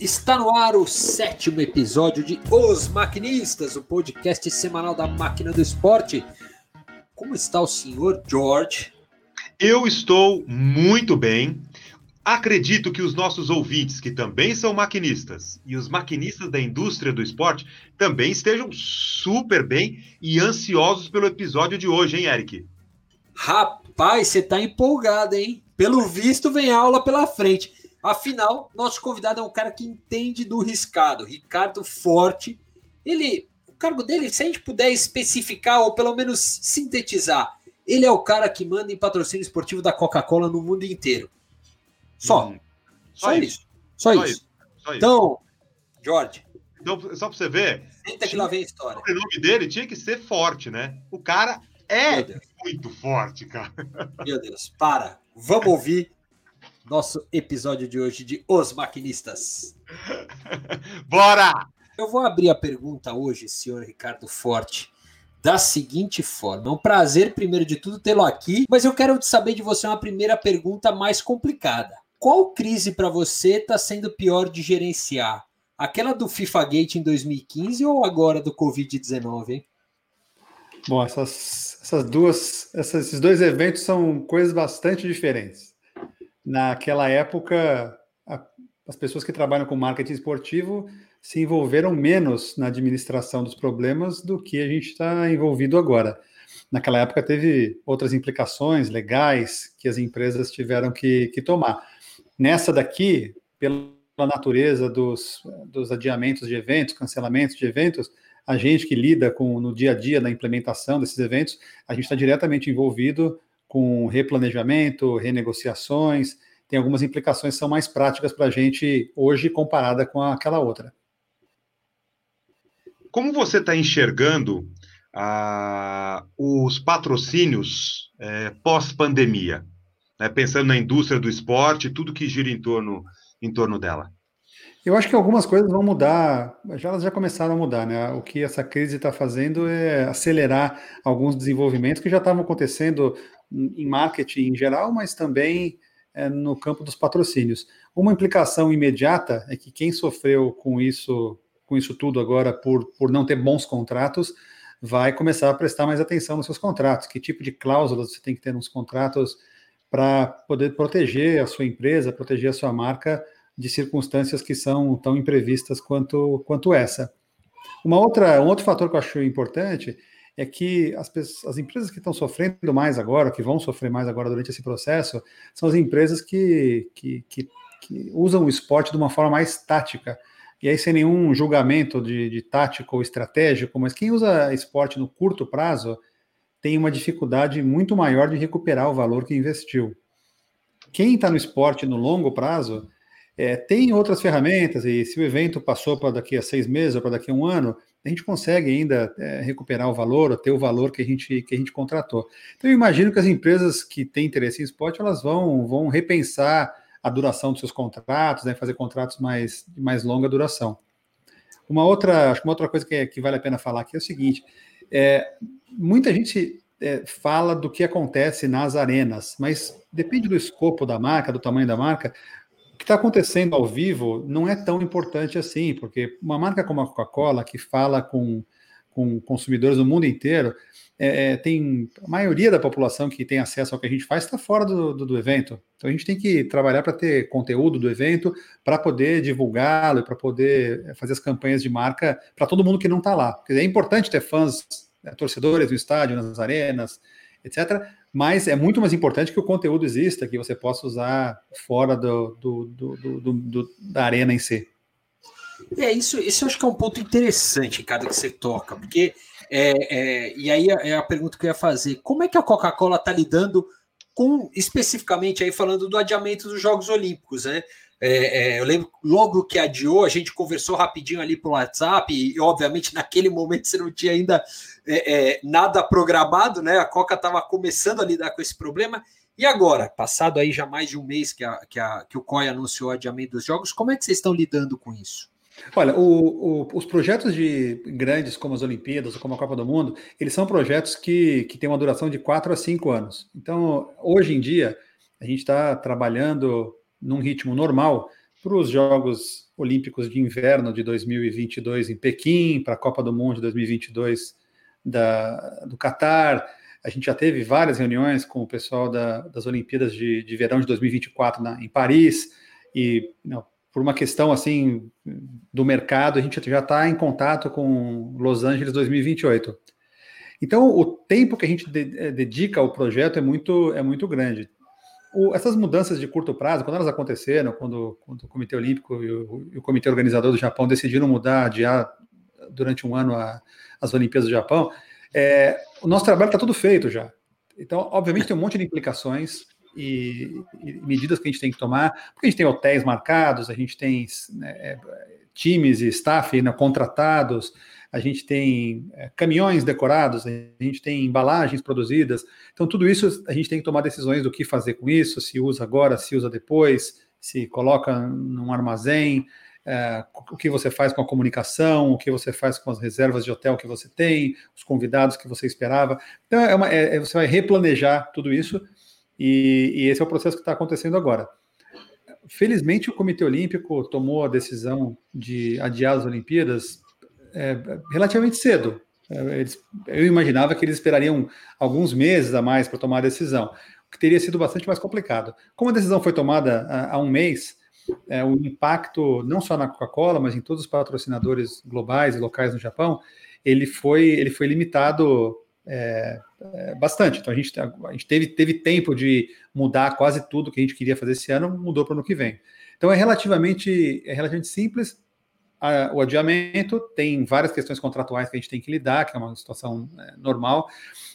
Está no ar o sétimo episódio de Os Maquinistas, o podcast semanal da máquina do esporte. Como está o senhor George? Eu estou muito bem. Acredito que os nossos ouvintes, que também são maquinistas, e os maquinistas da indústria do esporte, também estejam super bem e ansiosos pelo episódio de hoje, hein, Eric? Rapaz, você tá empolgado, hein? Pelo visto, vem aula pela frente. Afinal, nosso convidado é um cara que entende do riscado, Ricardo Forte. Ele, o cargo dele, se a gente puder especificar ou pelo menos sintetizar, ele é o cara que manda em patrocínio esportivo da Coca-Cola no mundo inteiro. Só. Hum, só, só, isso. isso. Só, só, isso. Só então, Jorge. Então, só para você ver. Senta que lá vem a história. O nome dele tinha que ser forte, né? O cara é muito forte, cara. Meu Deus, para. Vamos ouvir nosso episódio de hoje de Os Maquinistas. Bora! Eu vou abrir a pergunta hoje, senhor Ricardo Forte, da seguinte forma. É um prazer, primeiro de tudo, tê-lo aqui, mas eu quero saber de você uma primeira pergunta mais complicada. Qual crise para você está sendo pior de gerenciar? Aquela do FIFA Gate em 2015 ou agora do Covid-19, hein? Bom, essas, essas duas, essas, esses dois eventos são coisas bastante diferentes naquela época, a, as pessoas que trabalham com marketing esportivo se envolveram menos na administração dos problemas do que a gente está envolvido agora. Naquela época teve outras implicações legais que as empresas tiveram que, que tomar. Nessa daqui, pela natureza dos, dos adiamentos de eventos, cancelamentos de eventos, a gente que lida com no dia a dia da implementação desses eventos, a gente está diretamente envolvido com replanejamento, renegociações, tem algumas implicações que são mais práticas para a gente hoje comparada com aquela outra. Como você está enxergando ah, os patrocínios é, pós-pandemia? Né, pensando na indústria do esporte, tudo que gira em torno, em torno dela. Eu acho que algumas coisas vão mudar, já elas já começaram a mudar, né? O que essa crise está fazendo é acelerar alguns desenvolvimentos que já estavam acontecendo em marketing em geral, mas também é, no campo dos patrocínios. Uma implicação imediata é que quem sofreu com isso, com isso tudo agora por, por não ter bons contratos, vai começar a prestar mais atenção nos seus contratos. Que tipo de cláusulas você tem que ter nos contratos para poder proteger a sua empresa, proteger a sua marca de circunstâncias que são tão imprevistas quanto, quanto essa. Uma outra, um outro fator que eu acho importante é que as, as empresas que estão sofrendo mais agora, que vão sofrer mais agora durante esse processo, são as empresas que, que, que, que usam o esporte de uma forma mais tática. E aí, sem nenhum julgamento de, de tático ou estratégico, mas quem usa esporte no curto prazo tem uma dificuldade muito maior de recuperar o valor que investiu. Quem está no esporte no longo prazo é, tem outras ferramentas, e se o evento passou para daqui a seis meses ou para daqui a um ano, a gente consegue ainda é, recuperar o valor, ou ter o valor que a, gente, que a gente contratou. Então, eu imagino que as empresas que têm interesse em esporte, elas vão, vão repensar a duração dos seus contratos, né, fazer contratos mais, de mais longa duração. Uma outra, acho que uma outra coisa que, é, que vale a pena falar aqui é o seguinte: é, muita gente é, fala do que acontece nas arenas, mas depende do escopo da marca, do tamanho da marca que está acontecendo ao vivo não é tão importante assim, porque uma marca como a Coca-Cola, que fala com, com consumidores do mundo inteiro, é, é, tem a maioria da população que tem acesso ao que a gente faz está fora do, do, do, evento. Então a gente tem que trabalhar para ter conteúdo do evento, para poder divulgá-lo, para poder fazer as campanhas de marca para todo mundo que não está lá. Porque é importante ter fãs, né, torcedores no estádio, nas arenas, etc mas é muito mais importante que o conteúdo exista, que você possa usar fora do, do, do, do da arena em si. É, isso, isso eu acho que é um ponto interessante, cada que você toca, porque é, é, e aí é a pergunta que eu ia fazer: como é que a Coca-Cola está lidando com, especificamente aí falando do adiamento dos Jogos Olímpicos, né? É, é, eu lembro logo que adiou, a gente conversou rapidinho ali pelo WhatsApp, e obviamente naquele momento você não tinha ainda é, é nada programado, né? A Coca estava começando a lidar com esse problema. E agora, passado aí já mais de um mês que, a, que, a, que o COI anunciou o adiamento dos jogos, como é que vocês estão lidando com isso? Olha, o, o, os projetos de grandes como as Olimpíadas ou como a Copa do Mundo, eles são projetos que, que têm uma duração de 4 a 5 anos. Então, hoje em dia, a gente está trabalhando num ritmo normal, para os Jogos Olímpicos de Inverno de 2022 em Pequim, para a Copa do Mundo de 2022 da, do Catar. A gente já teve várias reuniões com o pessoal da, das Olimpíadas de, de Verão de 2024 na, em Paris, e não, por uma questão assim do mercado, a gente já está em contato com Los Angeles 2028. Então, o tempo que a gente de, dedica ao projeto é muito, é muito grande o, essas mudanças de curto prazo, quando elas aconteceram, quando, quando o Comitê Olímpico e o, e o, Comitê Organizador do Japão decidiram mudar, adiar durante um ano a, as Olimpíadas do Japão, é, o nosso trabalho está tudo feito já. Então, obviamente, tem um monte de implicações e, e, medidas que a gente tem que tomar, porque a gente tem hotéis marcados, a gente tem né, é, times e staff né, contratados, a gente tem é, caminhões decorados, a gente tem embalagens produzidas. Então, tudo isso a gente tem que tomar decisões do que fazer com isso, se usa agora, se usa depois, se coloca num armazém, é, o que você faz com a comunicação, o que você faz com as reservas de hotel que você tem, os convidados que você esperava. Então, é uma, é, é você vai replanejar tudo isso, e, e esse é o processo que está acontecendo agora. Felizmente, o Comitê Olímpico tomou a decisão de adiar as Olimpíadas é, relativamente cedo. É, eles, eu imaginava que eles esperariam alguns meses a mais para tomar a decisão, o que teria sido bastante mais complicado. Como a decisão foi tomada há, um mês, é, o impacto não só na Coca-Cola, mas em todos os patrocinadores globais e locais no Japão, ele foi, ele foi limitado é, é, bastante. Então a gente, a gente teve, teve tempo de mudar quase tudo que a gente queria fazer esse ano, mudou para o ano que vem. Então é relativamente, é relativamente simples a, o adiamento, tem várias questões contratuais que a gente tem que lidar, que é uma situação é, normal,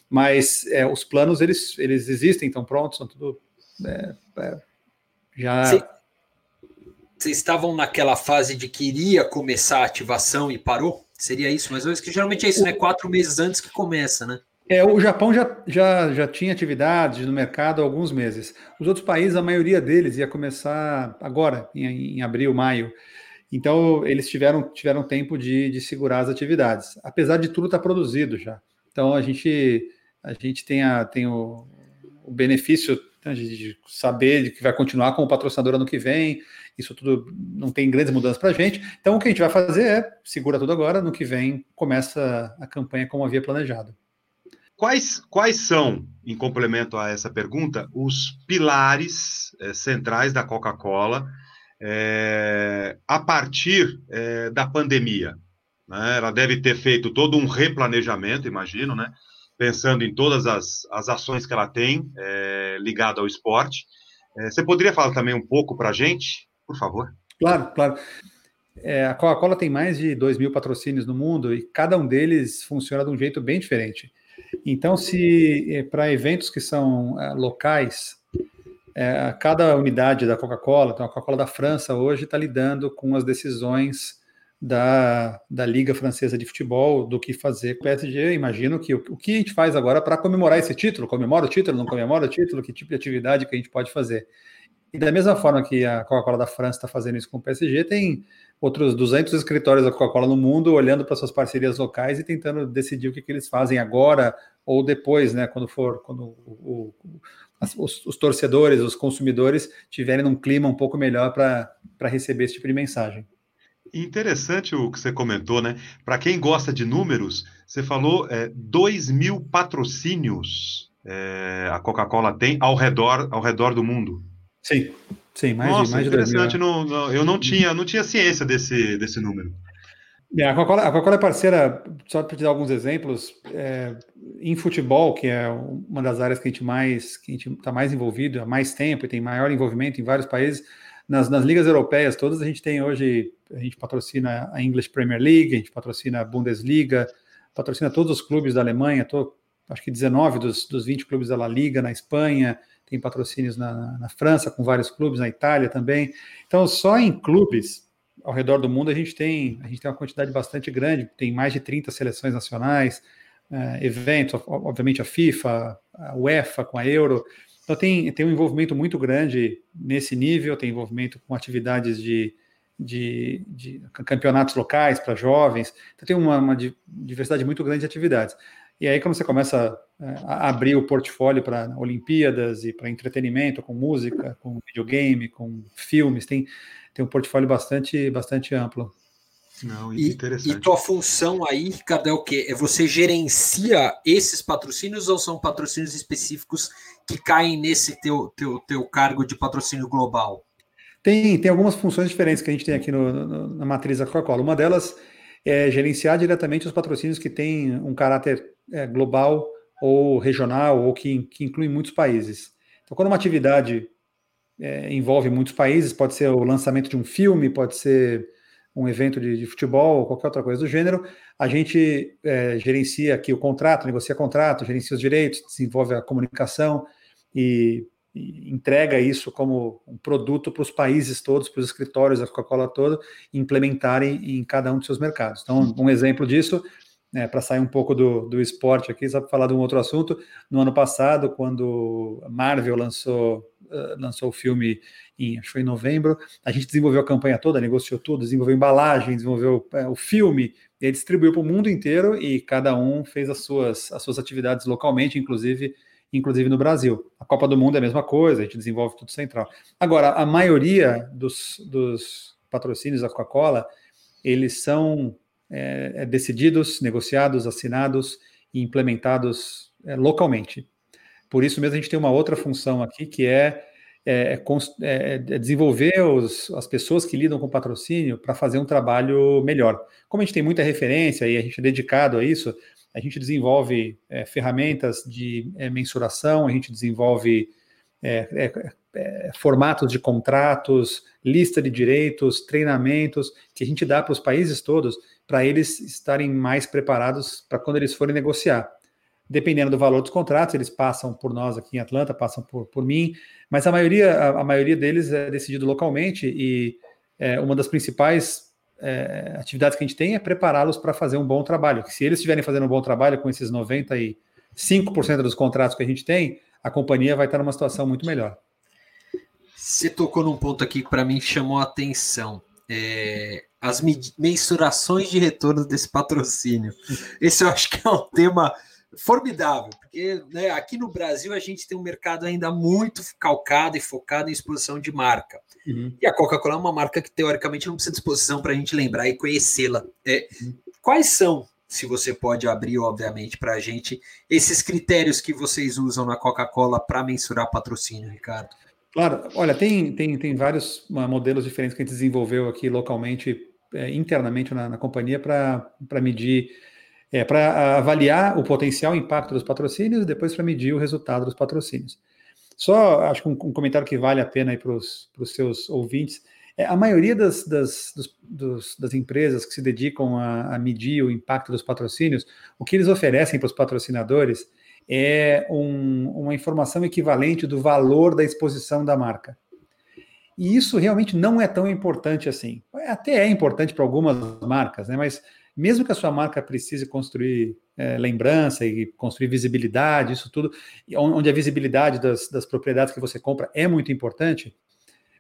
mas é, os planos eles, eles existem, estão prontos, são tudo é, é já. Vocês estavam naquela fase de que iria começar a ativação e parou? Seria isso, mas que geralmente é isso, né? Quatro meses antes que começa, né? É, o Japão já, já, já tinha atividade no mercado há alguns meses. Os outros países, a maioria deles ia começar agora, em, em abril, maio. Então, eles tiveram, tiveram tempo de, de segurar as atividades. Apesar de tudo estar tá produzido já. Então, a gente, a gente tem, a, tem o, o benefício né, de, saber de que vai continuar como patrocinador ano que vem. Isso tudo não tem grandes mudanças para a gente. Então, o que a gente vai fazer é segura tudo agora. No que vem, começa a campanha como havia planejado. Quais, quais são, em complemento a essa pergunta, os pilares é, centrais da Coca-Cola é, a partir é, da pandemia. Né? Ela deve ter feito todo um replanejamento, imagino, né? pensando em todas as, as ações que ela tem é, ligada ao esporte. É, você poderia falar também um pouco para a gente, por favor? Claro, claro. É, a Coca-Cola tem mais de 2 mil patrocínios no mundo e cada um deles funciona de um jeito bem diferente. Então, se é, para eventos que são é, locais, é, cada unidade da Coca-Cola, então a Coca-Cola da França hoje está lidando com as decisões da, da Liga Francesa de Futebol do que fazer com o PSG. Imagino que o, o que a gente faz agora para comemorar esse título, comemora o título, não comemora o título, que tipo de atividade que a gente pode fazer. E da mesma forma que a Coca-Cola da França está fazendo isso com o PSG, tem outros 200 escritórios da Coca-Cola no mundo olhando para suas parcerias locais e tentando decidir o que, que eles fazem agora ou depois, né, quando for, quando o, o os, os, torcedores, os consumidores tiverem um clima um pouco melhor para receber esse tipo de mensagem. Interessante o que você comentou, né? Para quem gosta de números, você falou é, 2 mil patrocínios é, a Coca-Cola tem ao redor, ao redor do mundo. Sim, sim, mais Nossa, de mais interessante. De não, não, eu não tinha, não tinha ciência desse, desse número. É, a Coca-Cola Coca é parceira, só para te dar alguns exemplos, é, em futebol, que é uma das áreas que a gente mais que a gente está mais envolvido há mais tempo e tem maior envolvimento em vários países, nas, nas ligas europeias todas a gente tem hoje, a gente patrocina a English Premier League, a gente patrocina a Bundesliga, patrocina todos os clubes da Alemanha, tô, acho que 19 dos, dos 20 clubes da La Liga na Espanha, tem patrocínios na, na França com vários clubes, na Itália também. Então, só em clubes ao redor do mundo a gente tem a gente tem uma quantidade bastante grande, tem mais de 30 seleções nacionais, uh, eventos, obviamente a FIFA, a UEFA com a Euro. Então tem, tem um envolvimento muito grande nesse nível, tem envolvimento com atividades de, de, de campeonatos locais para jovens, então tem uma, uma, diversidade muito grande de atividades. E aí, quando você começa a abrir o portfólio para Olimpíadas e para entretenimento, com música, com videogame, com filmes, tem tem um portfólio bastante, bastante amplo. Não, e, e tua função aí, Ricardo, é o quê? É você gerencia esses patrocínios ou são patrocínios específicos que caem nesse teu, teu, teu cargo de patrocínio global? Tem, tem algumas funções diferentes que a gente tem aqui no, no, na matriz da Coca-Cola. Uma delas é gerenciar diretamente os patrocínios que têm um caráter é, global ou regional ou que, que incluem muitos países. Então, quando uma atividade é, envolve muitos países, pode ser o lançamento de um filme, pode ser um evento de, de futebol ou qualquer outra coisa do gênero, a gente é, gerencia aqui o contrato, negocia contrato, gerencia os direitos, desenvolve a comunicação e entrega isso como um produto para os países todos, para os escritórios da Coca-Cola todo, implementarem em cada um dos seus mercados. Então, um exemplo disso, né, para sair um pouco do, do esporte aqui, só para falar de um outro assunto, no ano passado, quando a Marvel lançou, uh, lançou o filme, em, acho que foi em novembro, a gente desenvolveu a campanha toda, negociou tudo, desenvolveu embalagem, desenvolveu uh, o filme, e distribuiu para o mundo inteiro e cada um fez as suas, as suas atividades localmente, inclusive inclusive no Brasil. A Copa do Mundo é a mesma coisa, a gente desenvolve tudo central. Agora, a maioria dos, dos patrocínios da Coca-Cola, eles são é, decididos, negociados, assinados e implementados é, localmente. Por isso mesmo a gente tem uma outra função aqui que é, é, é, é desenvolver os, as pessoas que lidam com patrocínio para fazer um trabalho melhor. Como a gente tem muita referência e a gente é dedicado a isso, a gente desenvolve é, ferramentas de é, mensuração, a gente desenvolve é, é, é, formatos de contratos, lista de direitos, treinamentos que a gente dá para os países todos para eles estarem mais preparados para quando eles forem negociar. Dependendo do valor dos contratos, eles passam por nós aqui em Atlanta, passam por, por mim, mas a maioria, a, a maioria deles é decidido localmente e é, uma das principais é, atividades que a gente tem é prepará-los para fazer um bom trabalho. se eles estiverem fazendo um bom trabalho com esses 95% dos contratos que a gente tem, a companhia vai estar numa situação muito melhor. Você tocou num ponto aqui que para mim chamou a atenção. É, as mensurações de retorno desse patrocínio. Esse eu acho que é um tema formidável, porque né, aqui no Brasil a gente tem um mercado ainda muito calcado e focado em exposição de marca. Uhum. E a Coca-Cola é uma marca que teoricamente não precisa de exposição para a gente lembrar e conhecê-la. É, uhum. Quais são, se você pode abrir, obviamente, para a gente, esses critérios que vocês usam na Coca-Cola para mensurar patrocínio, Ricardo? Claro, olha, tem, tem, tem vários modelos diferentes que a gente desenvolveu aqui localmente, é, internamente na, na companhia, para medir é, para avaliar o potencial impacto dos patrocínios e depois para medir o resultado dos patrocínios. Só acho que um, um comentário que vale a pena para os seus ouvintes. É, a maioria das, das, dos, dos, das empresas que se dedicam a, a, medir o impacto dos patrocínios, o que eles oferecem para os patrocinadores é um, uma informação equivalente do valor da exposição da marca. E isso realmente não é tão importante assim. Até é importante para algumas marcas, né? mas mesmo que a sua marca precise construir é, lembrança e construir visibilidade, isso tudo, onde a visibilidade das, das propriedades que você compra é muito importante,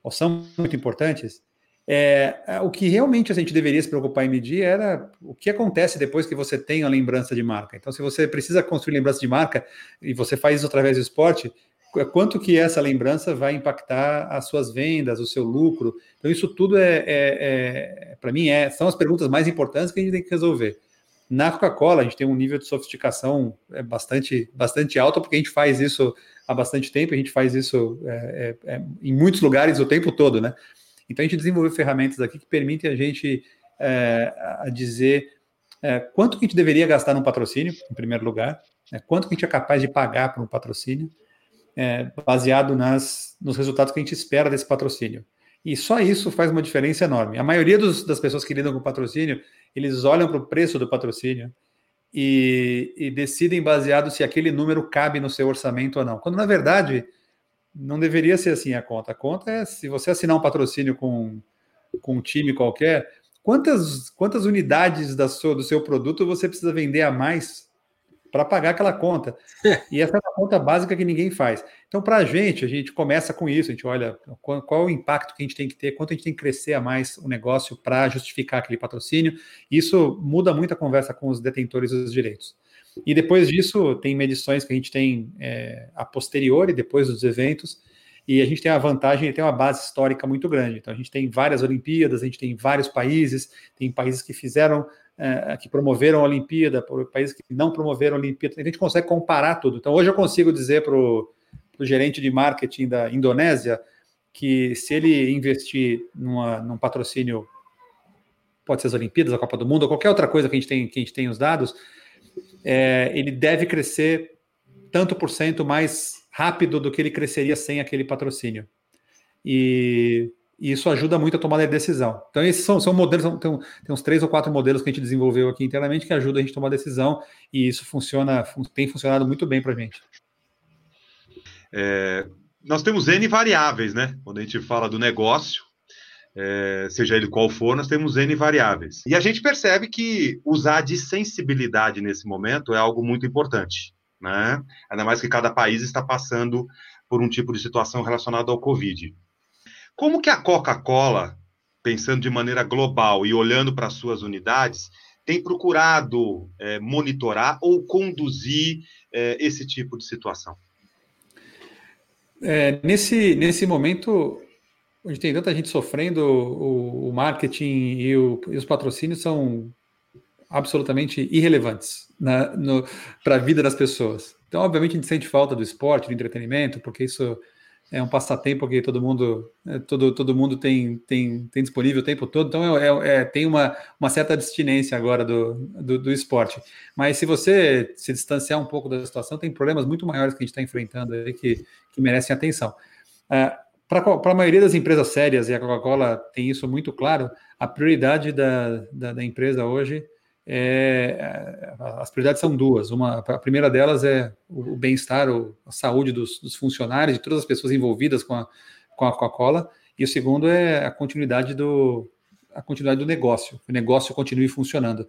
ou são muito importantes, é, é, o que realmente a gente deveria se preocupar em medir era o que acontece depois que você tem a lembrança de marca. Então, se você precisa construir lembrança de marca e você faz isso através do esporte, quanto que essa lembrança vai impactar as suas vendas, o seu lucro. Então, isso tudo é, é, é para mim, é, são as perguntas mais importantes que a gente tem que resolver. Na Coca-Cola, a gente tem um nível de sofisticação é, bastante, bastante alto, porque a gente faz isso há bastante tempo, a gente faz isso é, é, em muitos lugares o tempo todo, né? Então, a gente desenvolveu ferramentas aqui que permitem a gente a dizer quanto que a gente deveria gastar num patrocínio, em primeiro lugar, né? quanto que a gente é capaz de pagar por um patrocínio, é, baseado nas, nos resultados que a gente espera desse patrocínio. E só isso faz uma diferença enorme. A maioria dos, das pessoas que lidam com patrocínio, eles olham para o preço do patrocínio e, e, decidem baseado se aquele número cabe no seu orçamento ou não. Quando, na verdade, não deveria ser assim a conta. A conta é se você assinar um patrocínio com, com um time qualquer, quantas, quantas unidades da sua, do seu produto você precisa vender a mais para pagar aquela conta. E essa é a conta básica que ninguém faz. Então, para a gente, a gente começa com isso, a gente olha qual, qual, o impacto que a gente tem que ter, quanto a gente tem que crescer a mais o negócio para justificar aquele patrocínio. Isso muda muito a conversa com os detentores dos direitos. E depois disso, tem medições que a gente tem é, a posteriori, depois dos eventos, E a gente tem a vantagem de ter uma base histórica muito grande. Então, a gente tem várias Olimpíadas, a gente tem vários países, tem países que fizeram, é, que promoveram a Olimpíada, países que não promoveram a Olimpíada. A gente consegue comparar tudo. Então, hoje eu consigo dizer para o gerente de marketing da Indonésia que se ele investir numa, num patrocínio, pode ser as Olimpíadas, a Copa do Mundo, ou qualquer outra coisa que a gente tem, que a gente tem os dados, é, ele deve crescer tanto por cento mais rápido do que ele cresceria sem aquele patrocínio. E, e isso ajuda muito a tomar a decisão. Então, esses são, são modelos, tem, tem uns três ou quatro modelos que a gente desenvolveu aqui internamente que ajudam a gente a tomar decisão, e isso funciona, tem funcionado muito bem para a gente. É, nós temos N variáveis, né? Quando a gente fala do negócio, é, seja ele qual for, nós temos N variáveis. E a gente percebe que usar de sensibilidade nesse momento é algo muito importante, né? Ainda mais que cada país está passando por um tipo de situação relacionada ao Covid. Como que a Coca-Cola, pensando de maneira global e olhando para suas unidades, tem procurado é, monitorar ou conduzir é, esse tipo de situação? É, nesse, nesse momento, onde tem tanta gente sofrendo, o, o marketing e, o, e, os patrocínios são absolutamente irrelevantes para a vida das pessoas. Então, obviamente, a gente sente falta do esporte, do entretenimento, porque isso é um passatempo que todo mundo, é, todo, todo mundo tem, tem, tem disponível o tempo todo, então é, é, é, tem uma, uma certa abstinência agora do, do, do, esporte. Mas se você se distanciar um pouco da situação, tem problemas muito maiores que a gente está enfrentando aí que, que merecem atenção. É, Para a maioria das empresas sérias, e a Coca-Cola tem isso muito claro, a prioridade da, da, da empresa hoje é, é, as prioridades são duas. Uma, a primeira delas é o, bem-estar, a saúde dos, dos, funcionários, de todas as pessoas envolvidas com a, com a Coca-Cola, e o segundo é a continuidade do, a continuidade do negócio, o negócio continue funcionando.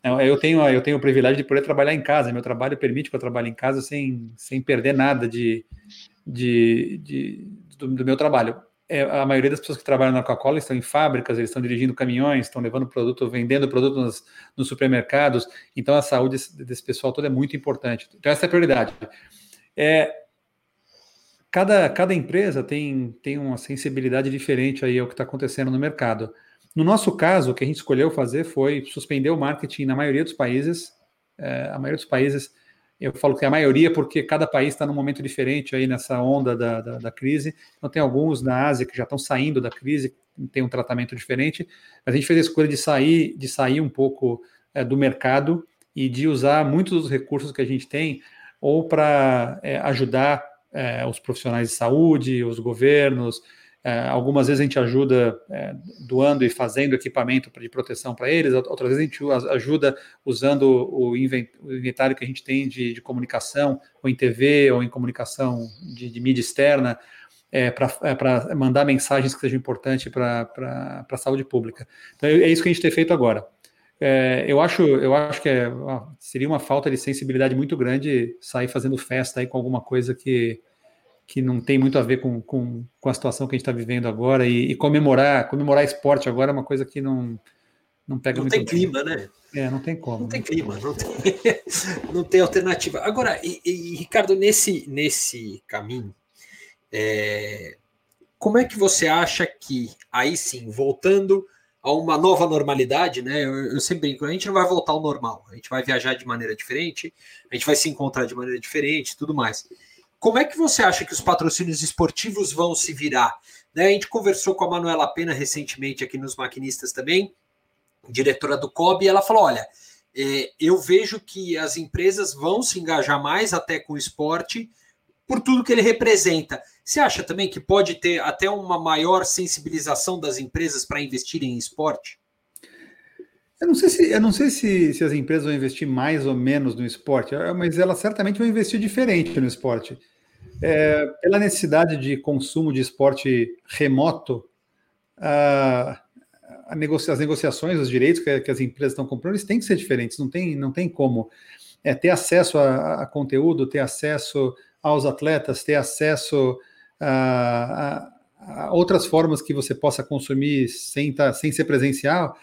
Então, eu tenho, eu tenho o privilégio de poder trabalhar em casa, meu trabalho permite que eu trabalhe em casa sem, sem perder nada de, de, de do, do meu trabalho é, a maioria das pessoas que trabalham na Coca-Cola estão em fábricas, eles estão dirigindo caminhões, estão levando produto, vendendo produto nos, nos supermercados. Então, a saúde desse, pessoal todo é muito importante. Então, essa é a prioridade. É, cada, cada empresa tem, tem uma sensibilidade diferente aí ao que está acontecendo no mercado. No nosso caso, o que a gente escolheu fazer foi suspender o marketing na maioria dos países. É, a maioria dos países eu falo que é a maioria, porque cada país está num momento diferente aí nessa onda da, da, da, crise. Então, tem alguns na Ásia que já estão saindo da crise, tem um tratamento diferente. Mas a gente fez a escolha de sair, de sair um pouco é, do mercado e de usar muitos dos recursos que a gente tem ou para é, ajudar é, os profissionais de saúde, os governos, é, algumas vezes a gente ajuda é, doando e fazendo equipamento de proteção para eles, outras vezes a gente ajuda usando o inventário que a gente tem de, de comunicação, ou em TV, ou em comunicação de, de mídia externa, é, para é, mandar mensagens que sejam importantes para a saúde pública. Então é isso que a gente tem feito agora. É, eu, acho, eu acho que é, seria uma falta de sensibilidade muito grande sair fazendo festa aí com alguma coisa que que não tem muito a ver com, com, com a situação que a gente está vivendo agora. E, e, comemorar comemorar esporte agora é uma coisa que não não pega não tem clima né? É não tem como não tem clima não tem, não tem alternativa. Agora e, e, Ricardo nesse nesse caminho é, como é que você acha que aí sim voltando a uma nova normalidade, né? Eu, eu, sempre brinco, a gente não vai voltar ao normal, a gente vai viajar de maneira diferente, a gente vai se encontrar de maneira diferente, tudo mais. Como é que você acha que os patrocínios esportivos vão se virar? Né, a gente conversou com a Manuela Pena recentemente aqui nos Maquinistas também, diretora do COB, e ela falou: olha, é, eu vejo que as empresas vão se engajar mais até com o esporte por tudo que ele representa. Você acha também que pode ter até uma maior sensibilização das empresas para investirem em esporte? Eu não sei, se, eu não sei se, se as empresas vão investir mais ou menos no esporte, mas elas certamente vão investir diferente no esporte é, pela necessidade de consumo de esporte remoto, a, a negocia, as negociações, os direitos que, que, as empresas estão comprando, eles têm que ser diferentes, não tem, não tem como. É, ter acesso a, a conteúdo, ter acesso aos atletas, ter acesso a, a, outras formas que você possa consumir sem, tá, sem ser presencial,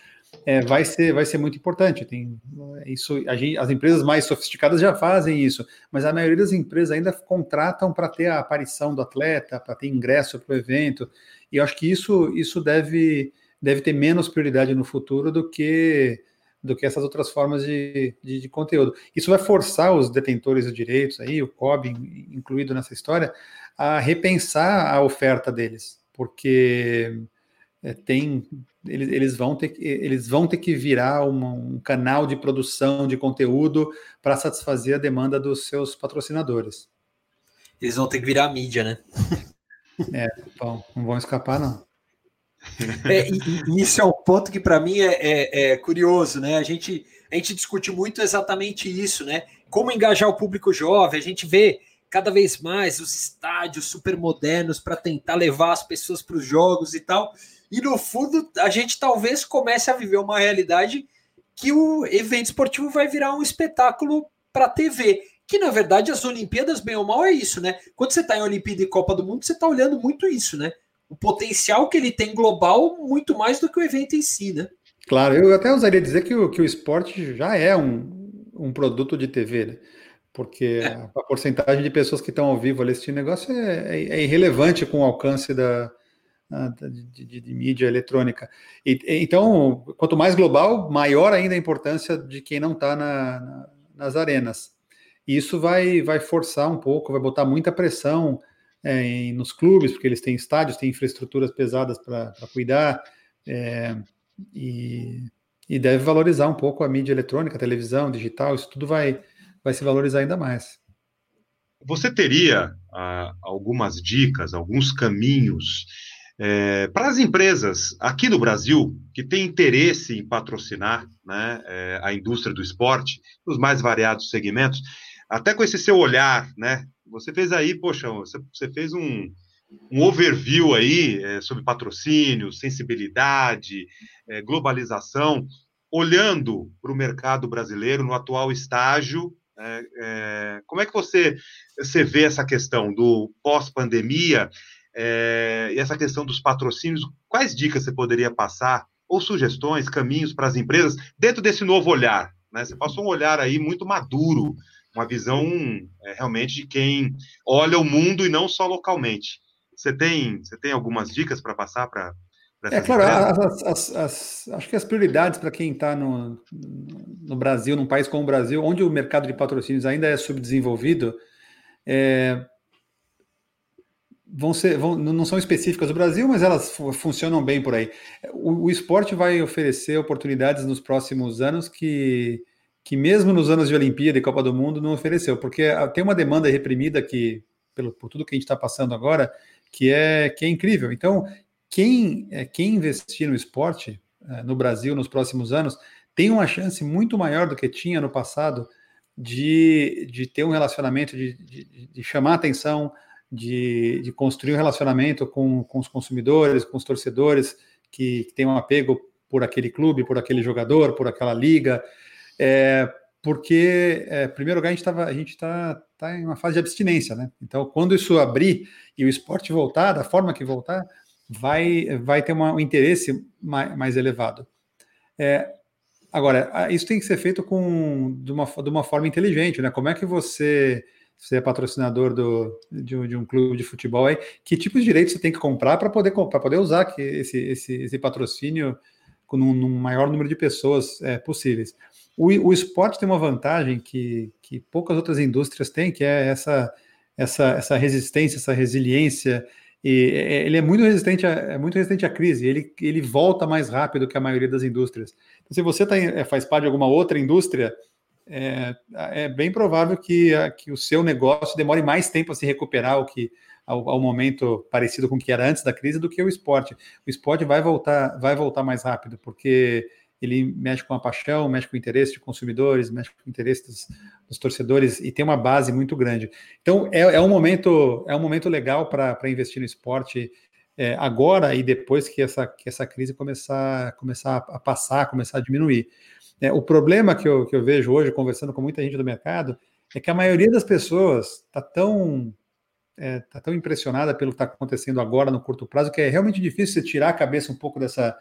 é, vai, ser, vai ser muito importante. Tem, isso, gente, as empresas mais sofisticadas já fazem isso, mas a maioria das empresas ainda contratam para ter a aparição do atleta, para ter ingresso para o evento, e eu acho que isso, isso deve, deve ter menos prioridade no futuro do que do que essas outras formas de, de, de, conteúdo. Isso vai forçar os detentores de direitos, aí, o COB incluído nessa história, a repensar a oferta deles, porque é, tem eles, eles, vão ter, eles vão ter que virar uma, um canal de produção de conteúdo para satisfazer a demanda dos seus patrocinadores. Eles vão ter que virar mídia, né? É, bom, não vão escapar, não. É, e, isso é um ponto que para mim é, é, é, curioso, né? A gente, a gente discute muito exatamente isso, né? Como engajar o público jovem, a gente vê cada vez mais os estádios super modernos para tentar levar as pessoas para os jogos e tal. E no fundo, a gente talvez comece a viver uma realidade que o evento esportivo vai virar um espetáculo para TV. Que na verdade as Olimpíadas, bem ou mal, é isso, né? Quando você está em Olimpíada e Copa do Mundo, você está olhando muito isso, né? O potencial que ele tem global, muito mais do que o evento em si, né? Claro, eu até usaria dizer que o, que o esporte já é um, um produto de TV, né? Porque é. a, porcentagem de pessoas que estão ao vivo ali assistindo negócio é, é, é irrelevante com o alcance da, de, de, de, mídia eletrônica. E, então, quanto mais global, maior ainda a importância de quem não está na, na, nas arenas. E isso vai, vai forçar um pouco, vai botar muita pressão é, em, nos clubes, porque eles têm estádios, têm infraestruturas pesadas para cuidar, é, e, e deve valorizar um pouco a mídia eletrônica, a televisão, digital, isso tudo vai, vai se valorizar ainda mais. Você teria ah, algumas dicas, alguns caminhos é, para as empresas aqui no Brasil que têm interesse em patrocinar né, é, a indústria do esporte, nos mais variados segmentos, até com esse seu olhar, né? Você fez aí, poxa, você, você fez um, um overview aí é, sobre patrocínio, sensibilidade, é, globalização, olhando para o mercado brasileiro no atual estágio. É, é, como é que você, você vê essa questão do pós-pandemia é, e essa questão dos patrocínios, quais dicas você poderia passar, ou sugestões, caminhos para as empresas, dentro desse novo olhar? Né? Você passou um olhar aí muito maduro, uma visão é, realmente de quem olha o mundo e não só localmente. Você tem, você tem algumas dicas para passar para é claro, as, as, as, acho que as prioridades para quem está no, no Brasil, num país como o Brasil, onde o mercado de patrocínios ainda é subdesenvolvido, é, vão ser, vão, não são específicas do Brasil, mas elas funcionam bem por aí. O, o, esporte vai oferecer oportunidades nos próximos anos que, que mesmo nos anos de Olimpíada e Copa do Mundo não ofereceu, porque tem uma demanda reprimida que, pelo, por tudo que a gente está passando agora, que é, que é incrível. Então, quem, é, quem investir no esporte é, no Brasil nos próximos anos tem uma chance muito maior do que tinha no passado de, de ter um relacionamento, de, de, de chamar atenção, de, de construir um relacionamento com, com os consumidores, com os torcedores que, que têm um apego por aquele clube, por aquele jogador, por aquela liga. É, porque, é, primeiro lugar, a gente a gente está tá em uma fase de abstinência, né? Então, quando isso abrir e o esporte voltar, da forma que voltar, vai, vai ter uma, um interesse mais, mais elevado. É, agora, isso tem que ser feito com, de, uma, de uma forma inteligente, né? Como é que você você é patrocinador do, de, um, de, um clube de futebol aí, que tipo de direito você tem que comprar para poder, poder usar que esse, esse, esse patrocínio com um, um, maior número de pessoas é, possíveis. O, o esporte tem uma vantagem que, que poucas outras indústrias têm, que é essa, essa, essa resistência, essa resiliência, e é, ele é muito resistente a, é muito resistente à crise, ele, ele volta mais rápido que a maioria das indústrias. Então, se você tá, é, faz parte de alguma outra indústria, é, é bem provável que, que o seu negócio demore mais tempo a se recuperar ao, que, ao, ao, momento parecido com o que era antes da crise do que o esporte. O esporte vai voltar, vai voltar mais rápido, porque ele mexe com a paixão, mexe com o interesse de consumidores, mexe com o interesse dos, dos torcedores e tem uma base muito grande. Então é, é um momento é um momento legal para investir no esporte é, agora e depois que essa, que essa crise começar, começar a passar, começar a diminuir. É, o problema que eu, que eu vejo hoje, conversando com muita gente do mercado, é que a maioria das pessoas está tão é, tá tão impressionada pelo que está acontecendo agora no curto prazo que é realmente difícil você tirar a cabeça um pouco dessa,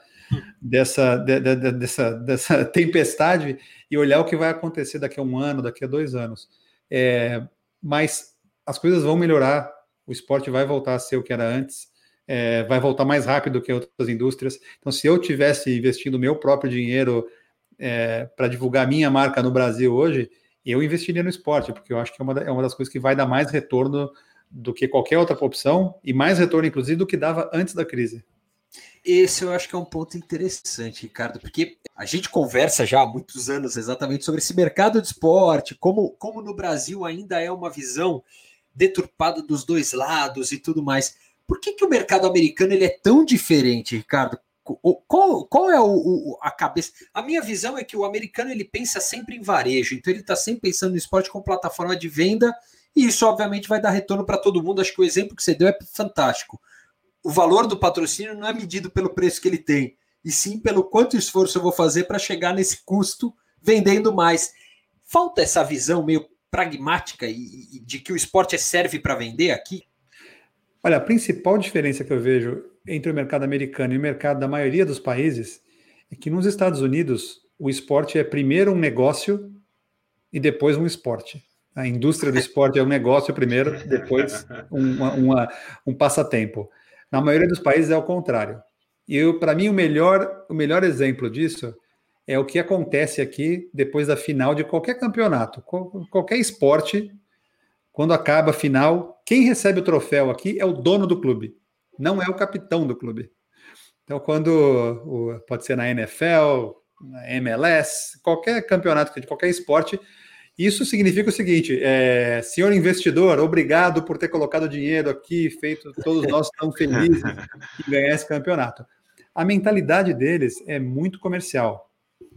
dessa, de, de, de, dessa, dessa tempestade e olhar o que vai acontecer daqui a um ano, daqui a dois anos. É, mas as coisas vão melhorar, o esporte vai voltar a ser o que era antes, é, vai voltar mais rápido que outras indústrias. Então, se eu tivesse investindo meu próprio dinheiro é, para divulgar minha marca no Brasil hoje, eu investiria no esporte, porque eu acho que é uma, é uma das coisas que vai dar mais retorno do que qualquer outra opção e mais retorno, inclusive, do que dava antes da crise. Esse eu acho que é um ponto interessante, Ricardo, porque a gente conversa já há muitos anos exatamente sobre esse mercado de esporte, como, como no Brasil ainda é uma visão deturpada dos dois lados e tudo mais. Por que, que o mercado americano ele é tão diferente, Ricardo? Qual, qual é o, o, a cabeça? A minha visão é que o americano ele pensa sempre em varejo, então ele está sempre pensando no esporte como plataforma de venda e isso, obviamente, vai dar retorno para todo mundo. Acho que o exemplo que você deu é fantástico. O valor do patrocínio não é medido pelo preço que ele tem, e sim pelo quanto esforço eu vou fazer para chegar nesse custo vendendo mais. Falta essa visão meio pragmática e, e de que o esporte serve para vender aqui? Olha, a principal diferença que eu vejo entre o mercado americano e o mercado da maioria dos países é que nos Estados Unidos o esporte é primeiro um negócio e depois um esporte. A indústria do esporte é um negócio primeiro, depois uma, uma, um passatempo. Na maioria dos países é o contrário. E para mim o melhor, o melhor exemplo disso é o que acontece aqui depois da final de qualquer campeonato, qualquer esporte. Quando acaba a final, quem recebe o troféu aqui é o dono do clube, não é o capitão do clube. Então, quando pode ser na NFL, na MLS, qualquer campeonato de qualquer esporte, isso significa o seguinte, é, senhor investidor, obrigado por ter colocado dinheiro aqui, feito todos nós tão felizes em ganhar esse campeonato. A mentalidade deles é muito comercial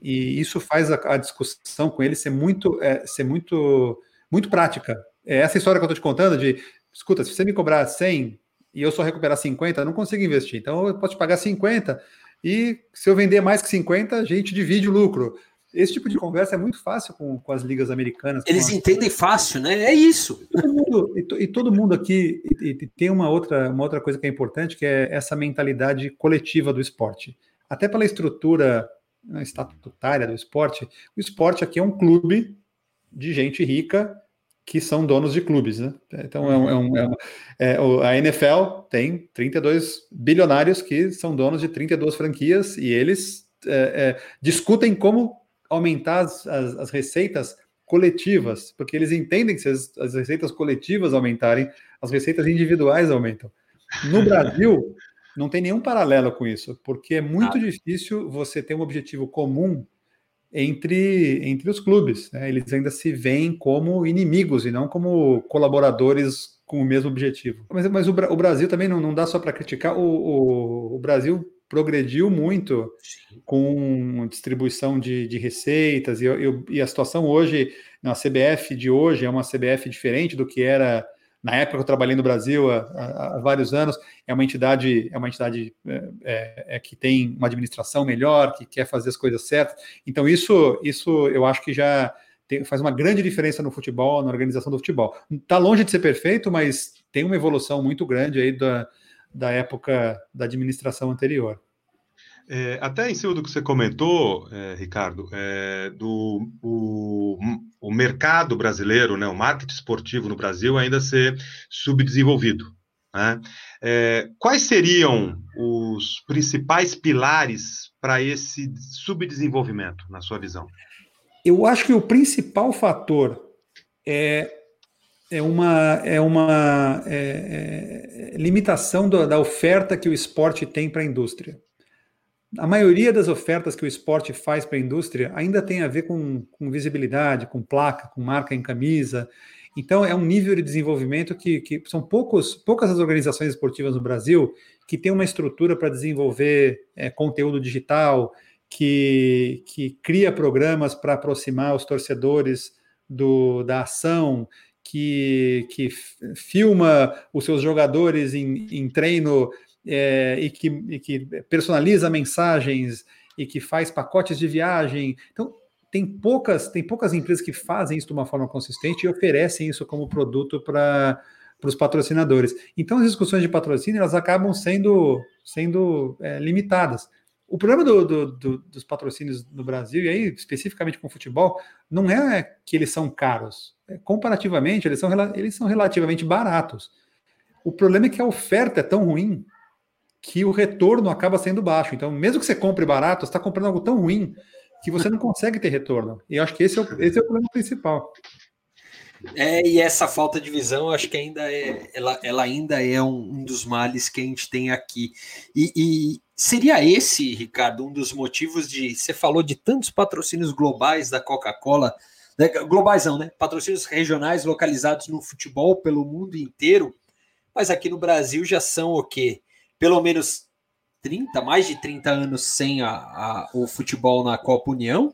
e isso faz a, a discussão com eles ser muito, é, ser muito, muito prática. É essa história que eu estou te contando de, escuta, se você me cobrar 100 e eu só recuperar 50, eu não consigo investir. Então eu posso te pagar 50 e se eu vender mais que 50, a gente divide o lucro. Esse tipo de conversa é muito fácil com, com as ligas americanas. Eles entendem fácil, né? É isso. Todo mundo, e, e, todo mundo aqui e, e tem uma outra, uma outra coisa que é importante, que é essa mentalidade coletiva do esporte. Até pela estrutura né, estatutária do esporte, o esporte aqui é um clube de gente rica que são donos de clubes, né? Então é, um, é, um, é, um, é a NFL tem 32 bilionários que são donos de 32 franquias e eles é, é, discutem como aumentar as, as, as receitas coletivas, porque eles entendem que se as, as, receitas coletivas aumentarem, as receitas individuais aumentam. No Brasil, não tem nenhum paralelo com isso, porque é muito ah. difícil você ter um objetivo comum entre, entre os clubes. Né? Eles ainda se veem como inimigos e não como colaboradores com o mesmo objetivo. Mas, mas o, o Brasil também não, não dá só para criticar. O, o, o Brasil progrediu muito com distribuição de, de receitas, e, eu, e, a situação hoje, na CBF de hoje, é uma CBF diferente do que era na época que eu trabalhei no Brasil há, há, vários anos, é uma entidade, é uma entidade é, é, é, que tem uma administração melhor, que quer fazer as coisas certas. Então, isso, isso eu acho que já tem, faz uma grande diferença no futebol, na organização do futebol. Está longe de ser perfeito, mas tem uma evolução muito grande aí da, da época da administração anterior. É, até em cima do que você comentou, é, Ricardo, é, do o, o, mercado brasileiro, né, o marketing esportivo no Brasil ainda ser subdesenvolvido. Né? É, quais seriam os principais pilares para esse subdesenvolvimento, na sua visão? Eu acho que o principal fator é é uma, é uma é, é, limitação do, da oferta que o esporte tem para a indústria. A maioria das ofertas que o esporte faz para a indústria ainda tem a ver com, com, visibilidade, com placa, com marca em camisa. Então, é um nível de desenvolvimento que, que são poucos, poucas as organizações esportivas no Brasil que têm uma estrutura para desenvolver é, conteúdo digital, que, que cria programas para aproximar os torcedores do, da ação, que, que filma os seus jogadores em, em treino é, e, que, e que personaliza mensagens e que faz pacotes de viagem. Então, tem poucas, tem poucas empresas que fazem isso de uma forma consistente e oferecem isso como produto para para os patrocinadores. Então, as discussões de patrocínio elas acabam sendo, sendo é, limitadas. O problema do, do, do, dos patrocínios no Brasil, e aí especificamente com o futebol, não é que eles são caros. É, comparativamente, eles são, eles são relativamente baratos. O problema é que a oferta é tão ruim que o retorno acaba sendo baixo. Então, mesmo que você compre barato, você está comprando algo tão ruim que você não consegue ter retorno. E eu acho que esse é o, esse é o problema principal. É, e essa falta de visão, acho que ainda é, ela, ela ainda é um, um, dos males que a gente tem aqui. E, e, seria esse, Ricardo, um dos motivos de. Você falou de tantos patrocínios globais da Coca-Cola, né, globais não, né? Patrocínios regionais localizados no futebol pelo mundo inteiro, mas aqui no Brasil já são o quê? Pelo menos 30, mais de 30 anos sem a, a, o futebol na Copa União,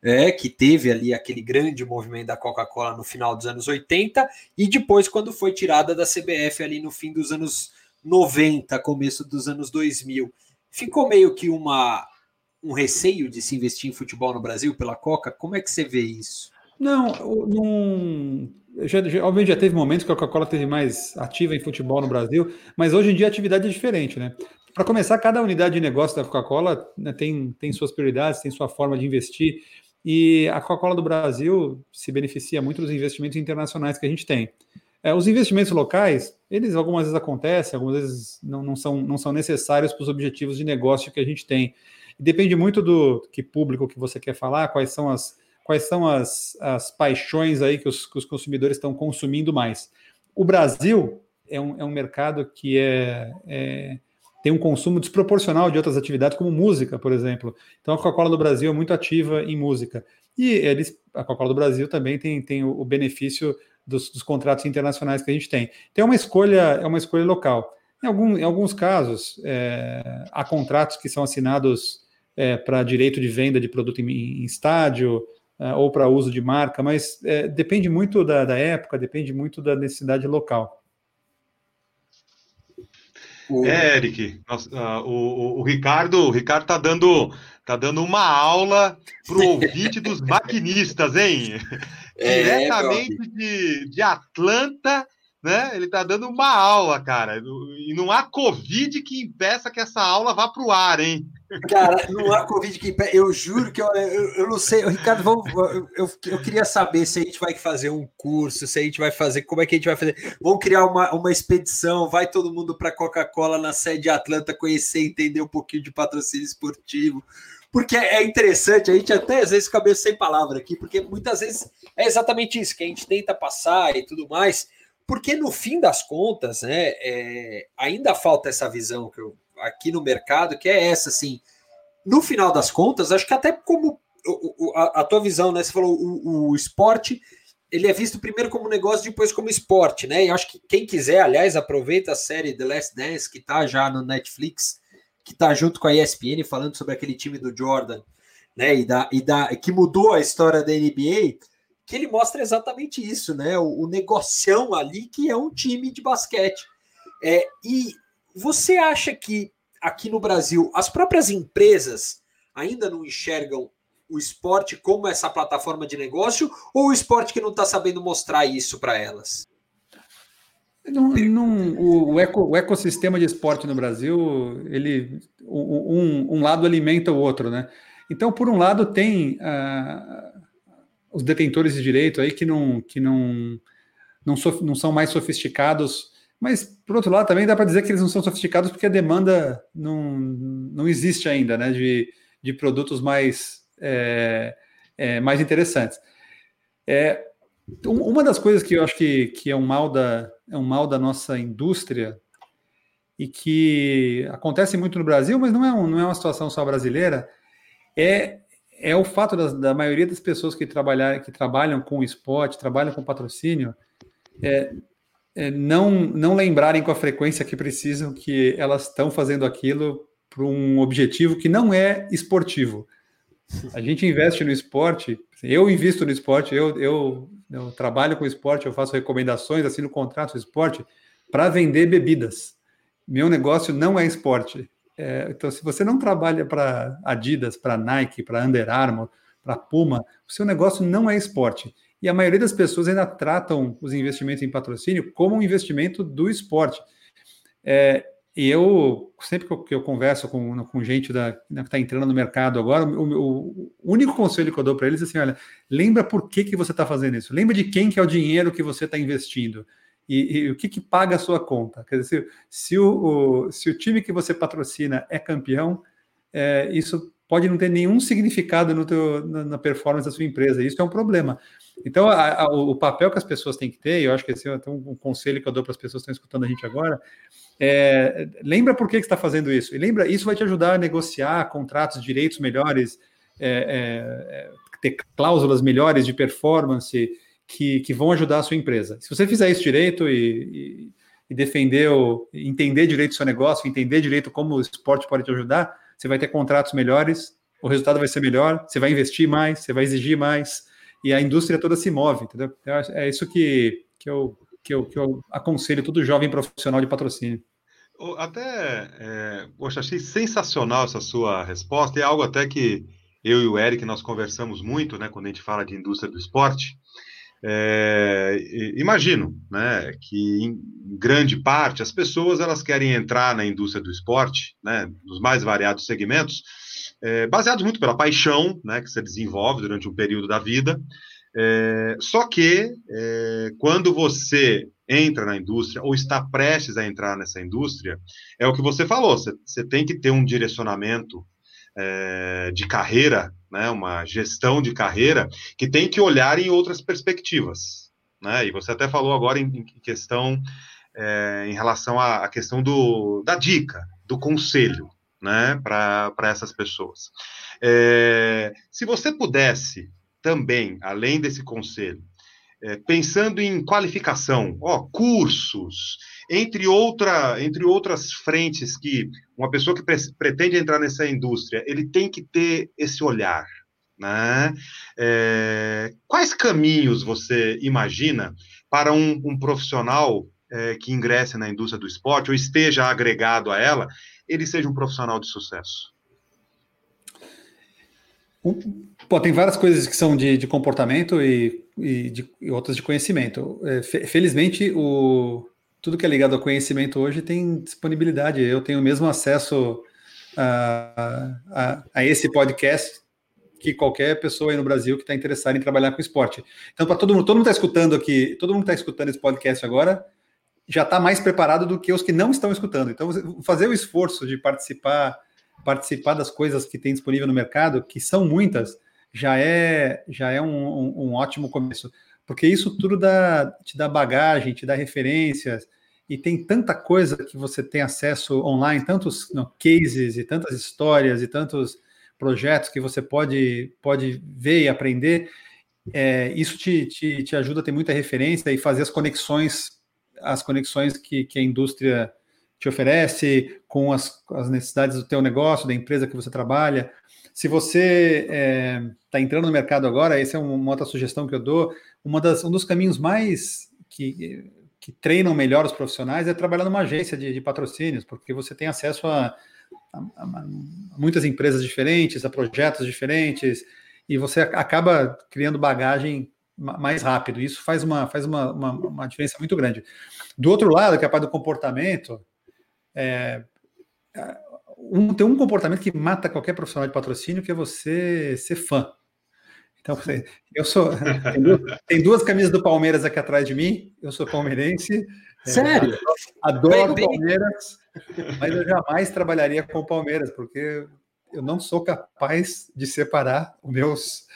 é, que teve ali aquele grande movimento da Coca-Cola no final dos anos 80, e depois, quando foi tirada da CBF ali no fim dos anos 90, começo dos anos 2000. Ficou meio que uma, um receio de se investir em futebol no Brasil pela Coca? Como é que você vê isso? Não, não já, já, obviamente já teve momentos que a Coca-Cola teve mais ativa em futebol no Brasil, mas hoje em dia a atividade é diferente, né? Para começar, cada unidade de negócio da Coca-Cola né, tem, tem suas prioridades, tem sua forma de investir, e a Coca-Cola do Brasil se beneficia muito dos investimentos internacionais que a gente tem. É, os investimentos locais, eles algumas vezes acontecem, algumas vezes não, não, são, não são necessários para os objetivos de negócio que a gente tem. Depende muito do que público que você quer falar, quais são as, quais são as, as paixões aí que os, que os consumidores estão consumindo mais. O Brasil é um, é um mercado que é, é tem um consumo desproporcional de outras atividades, como música, por exemplo. Então, a Coca-Cola do Brasil é muito ativa em música. E eles, a Coca-Cola do Brasil também tem, tem o benefício dos, dos, contratos internacionais que a gente tem. Então, é uma escolha, é uma escolha local. Em, algum, em alguns casos, é, há contratos que são assinados é, para direito de venda de produto em, em estádio ou para uso de marca, mas é, depende muito da, da época, depende muito da necessidade local. O... É, Eric, nossa, uh, o, o, Ricardo, o Ricardo tá dando, tá dando uma aula pro ouvinte dos maquinistas, hein? É, Diretamente de, de Atlanta, né? Ele tá dando uma aula, cara. E não há Covid que impeça que essa aula vá pro ar, hein? Cara, não há Covid que impede. Eu juro que eu, eu, eu não sei. Ricardo, vamos, eu, eu queria saber se a gente vai fazer um curso, se a gente vai fazer. Como é que a gente vai fazer? Vamos criar uma, uma expedição, vai todo mundo para Coca-Cola na sede Atlanta conhecer, entender um pouquinho de patrocínio esportivo. Porque é interessante, a gente até às vezes fica sem palavra aqui, porque muitas vezes é exatamente isso que a gente tenta passar e tudo mais. Porque no fim das contas, né, é, ainda falta essa visão que eu aqui no mercado, que é essa, assim. No final das contas, acho que até como a, a tua visão, né? Você falou o, o esporte ele é visto primeiro como negócio, depois como esporte, né? E acho que quem quiser, aliás, aproveita a série The Last Dance, que tá já no Netflix, que tá junto com a ESPN, falando sobre aquele time do Jordan, né? E, da, e da, que mudou a história da NBA, que ele mostra exatamente isso, né? O, o negocião ali, que é um time de basquete. É, e você acha que aqui no Brasil as próprias empresas ainda não enxergam o esporte como essa plataforma de negócio ou o esporte que não está sabendo mostrar isso para elas? Não, não, o, o, eco, o, ecossistema de esporte no Brasil, ele um, um, lado alimenta o outro, né? Então, por um lado, tem uh, os detentores de direito aí que não, que não, não, não são mais sofisticados mas, por outro lado, também dá para dizer que eles não são sofisticados porque a demanda não, não existe ainda, né? De, de produtos mais, é, é, mais interessantes. É, uma das coisas que eu acho que, que é, um mal da, é um mal da nossa indústria e que acontece muito no Brasil, mas não é, um, não é uma situação só brasileira, é, é o fato da, da maioria das pessoas que, trabalhar, que trabalham com esporte, trabalham com patrocínio, é, não, não lembrarem com a frequência que precisam que elas estão fazendo aquilo para um objetivo que não é esportivo. A gente investe no esporte, eu invisto no esporte, eu, eu, eu trabalho com esporte, eu faço recomendações, assino contrato com esporte para vender bebidas. Meu negócio não é esporte. É, então, se você não trabalha para Adidas, para Nike, para Under Armour, para Puma, o seu negócio não é esporte. E a maioria das pessoas ainda tratam os investimentos em patrocínio como um investimento do esporte. É, e eu, sempre que eu, que eu converso com, com gente da, né, que está entrando no mercado agora, o, o, o, único conselho que eu dou para eles é assim: olha, lembra por que, que você está fazendo isso? Lembra de quem que é o dinheiro que você está investindo? E, e, o que, que paga a sua conta? Quer dizer, se, se o, se o time que você patrocina é campeão, é, isso pode não ter nenhum significado teu, na, na, performance da sua empresa. Isso é um problema. Então, a, a, o papel que as pessoas têm que ter, eu acho que esse é um, um conselho que eu dou para as pessoas que estão escutando a gente agora, é, lembra por que, que está fazendo isso. E lembra, isso vai te ajudar a negociar contratos, direitos melhores, é, é, é ter cláusulas melhores de performance que, que vão ajudar a sua empresa. Se você fizer isso direito e, e, e defender, o, entender direito o seu negócio, entender direito como o esporte pode te ajudar, você vai ter contratos melhores, o resultado vai ser melhor, você vai investir mais, você vai exigir mais, e a indústria toda se move, entendeu? Então, é isso que, que, eu, que, eu, que eu aconselho todo jovem profissional de patrocínio. Até, é, poxa, achei sensacional essa sua resposta, é algo até que eu e o Eric nós conversamos muito, né, quando a gente fala de indústria do esporte, é, imagino, né, que em grande parte as pessoas elas querem entrar na indústria do esporte, né, nos mais variados segmentos, é, baseados muito pela paixão, né, que você desenvolve durante um período da vida. É, só que é, quando você entra na indústria ou está prestes a entrar nessa indústria, é o que você falou, você, tem que ter um direcionamento é, de carreira, né, uma gestão de carreira, que tem que olhar em outras perspectivas. Né? E você até falou agora em, em questão, é, em relação à, à, questão do, da dica, do conselho né, para essas pessoas. É, se você pudesse também, além desse conselho, é, pensando em qualificação, ó, cursos, entre, outra, entre outras frentes que uma pessoa que pre pretende entrar nessa indústria, ele tem que ter esse olhar. Né? É, quais caminhos você imagina para um, um profissional é, que ingresse na indústria do esporte ou esteja agregado a ela, ele seja um profissional de sucesso? Pô, tem várias coisas que são de, de comportamento e, e, de, e, outras de conhecimento. É, felizmente, o, tudo que é ligado ao conhecimento hoje tem disponibilidade. Eu tenho o mesmo acesso a, a, a esse podcast que qualquer pessoa aí no Brasil que está interessada em trabalhar com esporte. Então, para todo mundo, todo mundo está escutando aqui, todo mundo está escutando esse podcast agora, já está mais preparado do que os que não estão escutando. Então, fazer o esforço de participar, participar das coisas que tem disponível no mercado, que são muitas, já é já é um, um, um ótimo começo porque isso tudo dá, te dá bagagem, te dá referências, e tem tanta coisa que você tem acesso online, tantos não, cases e tantas histórias e tantos projetos que você pode, pode ver e aprender. É, isso te, te, te ajuda a ter muita referência e fazer as conexões, as conexões que, que a indústria te oferece com as, as necessidades do teu negócio, da empresa que você trabalha. Se você está é, tá entrando no mercado agora, essa é uma outra sugestão que eu dou uma das, um dos caminhos mais que, que treinam melhor os profissionais é trabalhar numa agência de, de patrocínios, porque você tem acesso a, a, a, muitas empresas diferentes, a projetos diferentes, e você acaba criando bagagem mais rápido. Isso faz uma, faz uma, uma, uma diferença muito grande. Do outro lado, que é a parte do comportamento, é, um, tem um comportamento que mata qualquer profissional de patrocínio, que é você ser fã. Então, eu sou. Tem duas, tem duas, camisas do Palmeiras aqui atrás de mim. Eu sou palmeirense. É, Sério? É, adoro Palmeiras, mas eu jamais trabalharia com o Palmeiras, porque eu não sou capaz de separar os meus,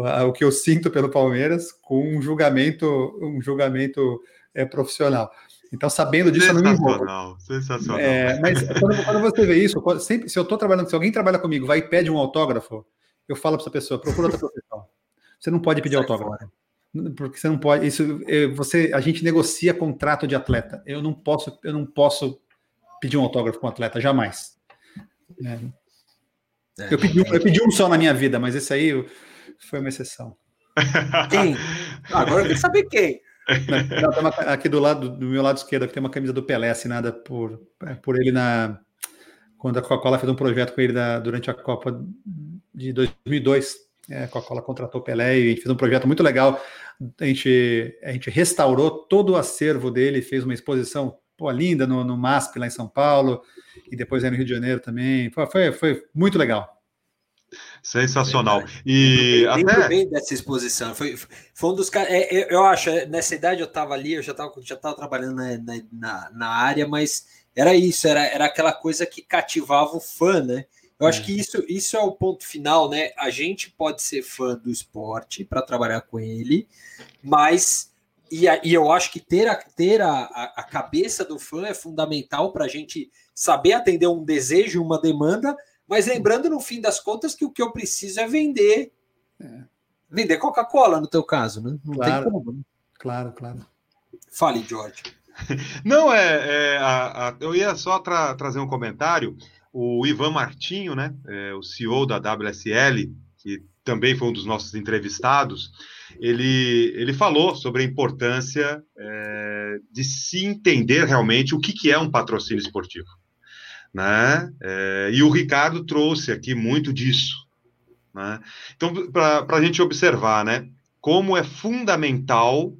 o, que eu sinto pelo Palmeiras com um julgamento, um julgamento é, profissional. Então, sabendo disso, eu não me envolvo. Sensacional. É, mas quando, quando, você vê isso, sempre, se eu estou trabalhando, se alguém trabalha comigo, vai e pede um autógrafo, eu falo para essa pessoa, procura outra profissão. Você não pode pedir autógrafo. Porque você não pode. Isso, você, a gente negocia contrato de atleta. Eu não posso, eu não posso pedir um autógrafo com um atleta, jamais. É. É. Eu, pedi, eu pedi um só na minha vida, mas esse aí foi uma exceção. Quem? Ah, agora eu quero saber quem. Não, aqui do lado do meu lado esquerdo, que tem uma camisa do Pelé assinada por, é, por ele na quando a Coca-Cola fez um projeto com ele da, durante a Copa de 2002. É, a Coca-Cola contratou Pelé e a gente fez um projeto muito legal. A gente, a gente restaurou todo o acervo dele, fez uma exposição pô, linda no, no MASP lá em São Paulo e depois aí no Rio de Janeiro também. Foi, foi muito legal. Sensacional. E eu até... bem dessa exposição. Foi, foi um dos caras. É, é, eu acho, é, nessa idade eu estava ali, eu já estava já tava trabalhando na, na, na, área, mas era isso, era, era aquela coisa que cativava o fã, né? Eu acho é. que isso, isso é o ponto final, né? A gente pode ser fã do esporte para trabalhar com ele, mas e, e, eu acho que ter, a, ter a, a cabeça do fã é fundamental para a gente saber atender um desejo, uma demanda, mas lembrando, no fim das contas, que o que eu preciso é vender. É. Vender Coca-Cola, no teu caso, né? Não claro, tem como. Né? Claro, claro. Fale, George. Não, é. é a, a, eu ia só tra trazer um comentário. O Ivan Martinho, né? É, o CEO da WSL, que também foi um dos nossos entrevistados, ele, ele falou sobre a importância é, de se entender realmente o que, que é um patrocínio esportivo né? É, e o Ricardo trouxe aqui muito disso, né? Então, para a gente observar, né? Como é fundamental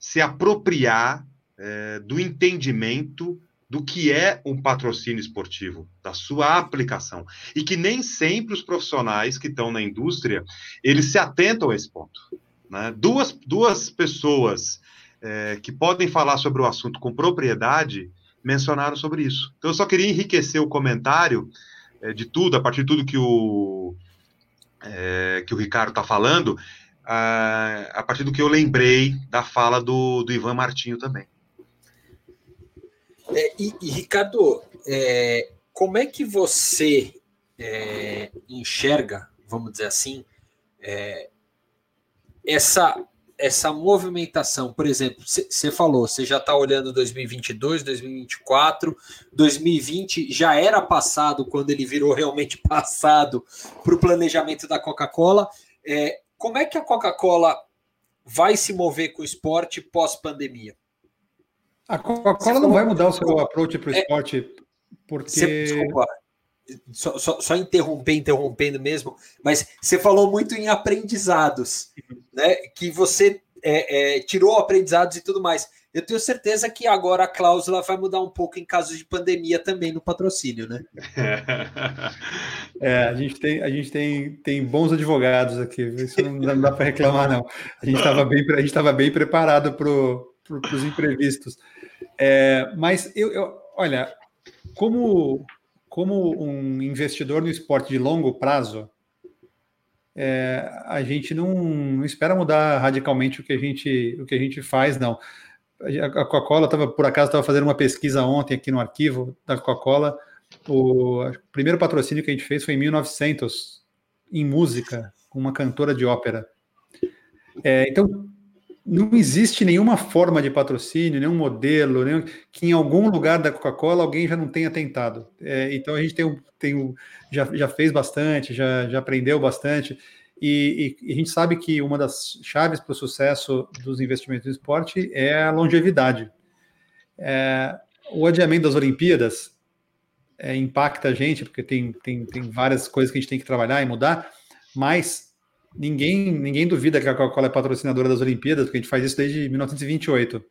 se apropriar é, do entendimento do que é um patrocínio esportivo, da sua aplicação, e que nem sempre os profissionais que estão na indústria eles se atentam a esse ponto. Né? Duas, duas pessoas é, que podem falar sobre o assunto com propriedade mencionaram sobre isso. Então, eu só queria enriquecer o comentário é, de tudo, a partir de tudo que o, é, que o Ricardo está falando, a, a, partir do que eu lembrei da fala do, do Ivan Martinho também. É, e, e, Ricardo, é, como é que você é, enxerga, vamos dizer assim, é, essa essa movimentação, por exemplo, você falou, você já está olhando 2022, 2024, 2020 já era passado quando ele virou realmente passado para o planejamento da Coca-Cola. É, como é que a Coca-Cola vai se mover com o esporte pós-pandemia? A Coca-Cola não vai mudar o seu approach para o é, esporte, porque. Cê, desculpa, só, só, só, interromper, interrompendo mesmo, mas você falou muito em aprendizados, né? Que você é, é, tirou aprendizados e tudo mais. Eu tenho certeza que agora a cláusula vai mudar um pouco em caso de pandemia também no patrocínio, né? É, a gente tem, a gente tem, tem bons advogados aqui, isso não dá, dá para reclamar, não. A gente estava bem, a gente bem preparado para pro, os imprevistos. É, mas eu, eu, olha, como como um investidor no esporte de longo prazo, é, a gente não, não, espera mudar radicalmente o que a gente, o que a gente faz, não. A Coca-Cola estava, por acaso, estava fazendo uma pesquisa ontem aqui no arquivo da Coca-Cola. O primeiro patrocínio que a gente fez foi em 1900, em música, com uma cantora de ópera. É, então, não existe nenhuma forma de patrocínio, nenhum modelo, nenhum, que em algum lugar da Coca-Cola alguém já não tenha tentado. É, então a gente tem, tem já, já fez bastante, já, já aprendeu bastante, e, e, e a gente sabe que uma das chaves para o sucesso dos investimentos no esporte é a longevidade. É, o adiamento das Olimpíadas é, impacta a gente, porque tem, tem, tem várias coisas que a gente tem que trabalhar e mudar, mas ninguém, ninguém duvida que a Coca-Cola é patrocinadora das Olimpíadas, porque a gente faz isso desde 1928.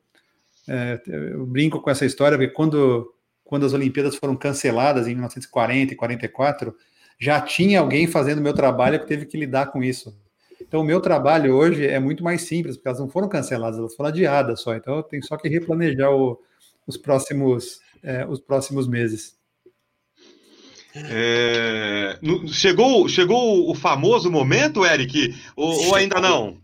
É, eu brinco com essa história, porque quando, quando as Olimpíadas foram canceladas em 1940 e 44, já tinha alguém fazendo meu trabalho que teve que lidar com isso. Então, o meu trabalho hoje é muito mais simples, porque elas não foram canceladas, elas foram adiadas só. Então, eu tenho só que replanejar o, os, próximos, é, os próximos meses. É, chegou, chegou o famoso momento, Eric? Ou, ou, ainda não?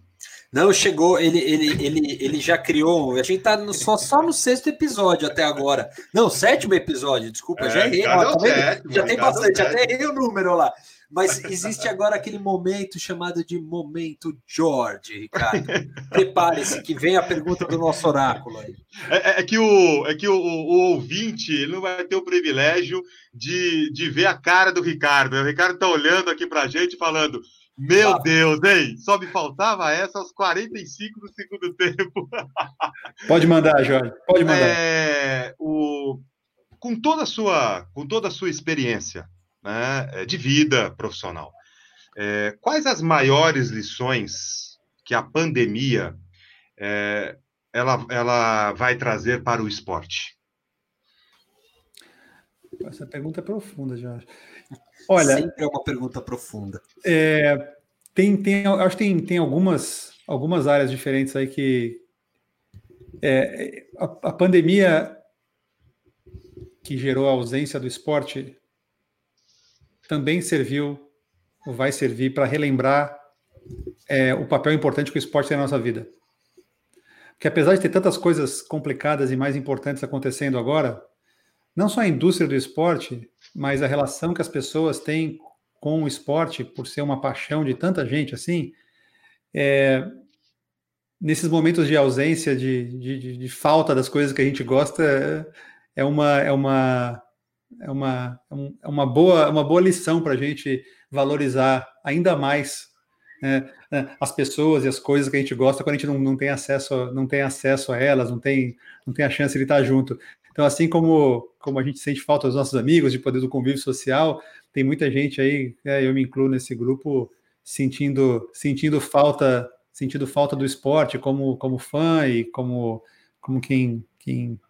Não, chegou, ele, ele, ele, ele já criou. A gente tá no, só, só no sexto episódio até agora. Não, sétimo episódio, desculpa, é, já errei. Ó, tá já tem bastante, até errei o número lá. Mas existe agora aquele momento chamado de momento George, Ricardo. Prepare-se que vem a pergunta do nosso oráculo aí. É, é, é que, o, é que o, o, ouvinte ele não vai ter o privilégio de, de ver a cara do Ricardo. O Ricardo está olhando aqui para a gente falando. Meu ah. Deus, hein? Só me faltava essa aos 45 do segundo tempo. Pode mandar, Jorge. Pode mandar. É, o, com toda a sua, com toda a sua experiência, né, é, de vida profissional. É, quais as maiores lições que a pandemia é, ela, ela vai trazer para o esporte? Essa pergunta é profunda, Jorge. Olha, sempre é uma pergunta profunda. É, tem, tem, acho que tem, tem algumas, algumas áreas diferentes aí que é, a, a pandemia que gerou a ausência do esporte também serviu ou vai servir para relembrar é, o papel importante que o esporte tem na nossa vida. Porque apesar de ter tantas coisas complicadas e mais importantes acontecendo agora, não só a indústria do esporte, mas a relação que as pessoas têm com o esporte, por ser uma paixão de tanta gente assim, é, nesses momentos de ausência, de, de, de, falta das coisas que a gente gosta, é, é uma, é uma, é uma, é uma, boa, uma boa lição para a gente valorizar ainda mais né, as pessoas e as coisas que a gente gosta quando a gente não, não, tem acesso, não tem acesso a elas, não tem, não tem a chance de estar junto. Então, assim como, como a gente sente falta dos nossos amigos, de poder do convívio social, tem muita gente aí, né, eu me incluo nesse grupo, sentindo, sentindo falta sentindo falta do esporte como, como fã e como, como quem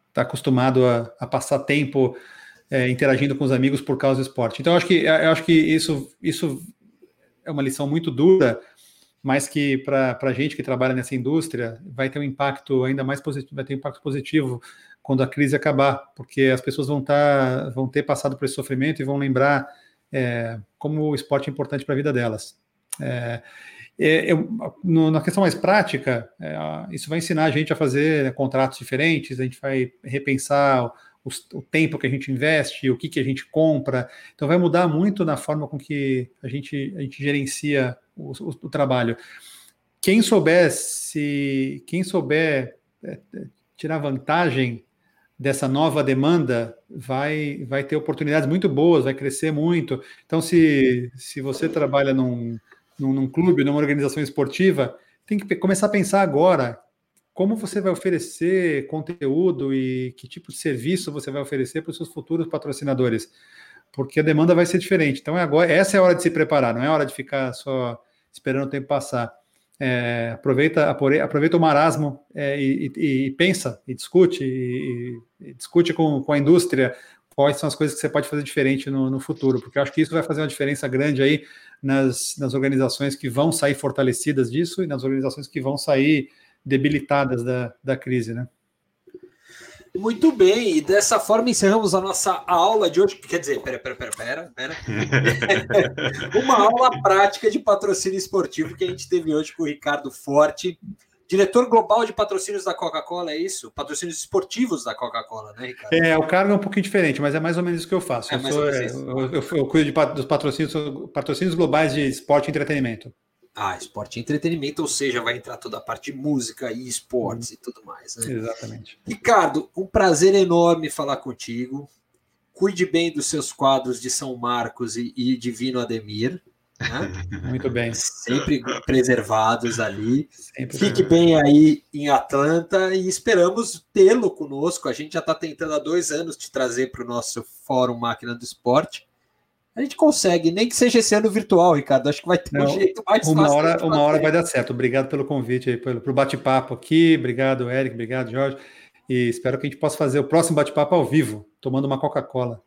está acostumado a, a, passar tempo é, interagindo com os amigos por causa do esporte. Então, eu acho que, eu acho que isso, isso é uma lição muito dura, mas que para a gente que trabalha nessa indústria vai ter um impacto ainda mais positivo, vai ter um impacto positivo quando a crise acabar, porque as pessoas vão, tá, vão ter passado por esse sofrimento e vão lembrar é, como o esporte é importante para a vida delas. É, é, eu, no, na questão mais prática, é, isso vai ensinar a gente a fazer né, contratos diferentes, a gente vai repensar o, o, tempo que a gente investe, o que, que a gente compra. Então, vai mudar muito na forma com que a gente, a gente gerencia o, o, o trabalho. Quem souber se, quem souber é, tirar vantagem dessa nova demanda vai, vai ter oportunidades muito boas, vai crescer muito. Então, se, se você trabalha num, num, num clube, numa organização esportiva, tem que começar a pensar agora como você vai oferecer conteúdo e que tipo de serviço você vai oferecer para os seus futuros patrocinadores, porque a demanda vai ser diferente. Então, é agora, essa é a hora de se preparar, não é hora de ficar só esperando o tempo passar. É, aproveita, aproveita o marasmo é, e, e, e, pensa, e discute, e, e, discute com, com a indústria quais são as coisas que você pode fazer diferente no, no futuro, porque eu acho que isso vai fazer uma diferença grande aí nas, nas organizações que vão sair fortalecidas disso e nas organizações que vão sair debilitadas da, da crise, né? Muito bem, e dessa forma encerramos a nossa aula de hoje. Quer dizer, pera, pera, pera, pera, pera. Uma aula prática de patrocínio esportivo que a gente teve hoje com o Ricardo Forte, diretor global de patrocínios da Coca-Cola, é isso? Patrocínios esportivos da Coca-Cola, né, Ricardo? É, o cargo é um pouquinho diferente, mas é mais ou menos isso que eu faço. É, eu, sou, é, eu, eu, eu, cuido de, dos patrocínios, patrocínios globais de esporte e entretenimento. Ah, esporte e entretenimento, ou seja, vai entrar toda a parte de música e esportes uhum. e tudo mais, né? Exatamente. Ricardo, um prazer enorme falar contigo. Cuide bem dos seus quadros de São Marcos e, e Divino Ademir. Né? Muito bem. Sempre preservados ali. Sempre Fique bem aí em Atlanta e esperamos tê-lo conosco. A gente já está tentando há dois anos te trazer para o nosso Fórum Máquina do Esporte a gente consegue, nem que seja esse ano virtual, Ricardo. Acho que vai ter Não, um jeito mais uma fácil. Hora, uma hora vai dar certo. Obrigado pelo convite aí, pelo, pelo bate-papo aqui. Obrigado, Eric. Obrigado, Jorge. E espero que a gente possa fazer o próximo bate-papo ao vivo, tomando uma Coca-Cola.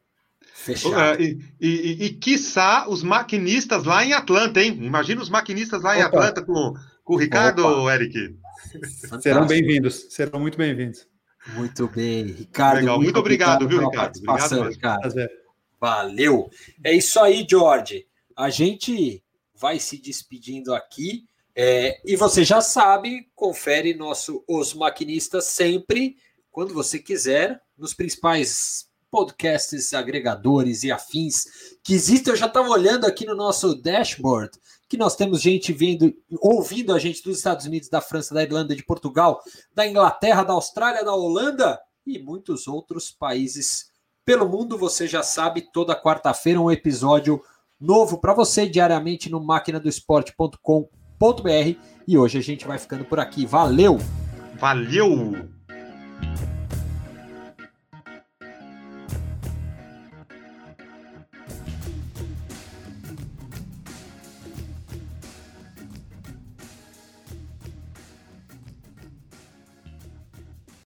Fechado. Uh, e, e, e, quiçá, os maquinistas lá em Atlanta, hein? Imagina os maquinistas lá Opa. em Atlanta com, com o Ricardo, Opa. Eric. Fantástico. Serão bem-vindos, serão muito bem-vindos. Muito bem, Ricardo. Legal. Muito, muito obrigado, obrigado, viu, Ricardo? Obrigado, Ricardo. Prazer. Valeu. É isso aí, George. A gente vai se despedindo aqui. É, e você já sabe, confere nosso Os Maquinistas sempre, quando você quiser, nos principais podcasts, agregadores e afins que existem. Eu já estava olhando aqui no nosso dashboard que nós temos gente vendo, ouvindo a gente dos Estados Unidos, da França, da Irlanda, de Portugal, da Inglaterra, da Austrália, da Holanda e muitos outros países pelo mundo. Você já sabe, toda quarta-feira um episódio novo para você diariamente no máquinadoesporte.com.br. E hoje a gente vai ficando por aqui. Valeu! Valeu!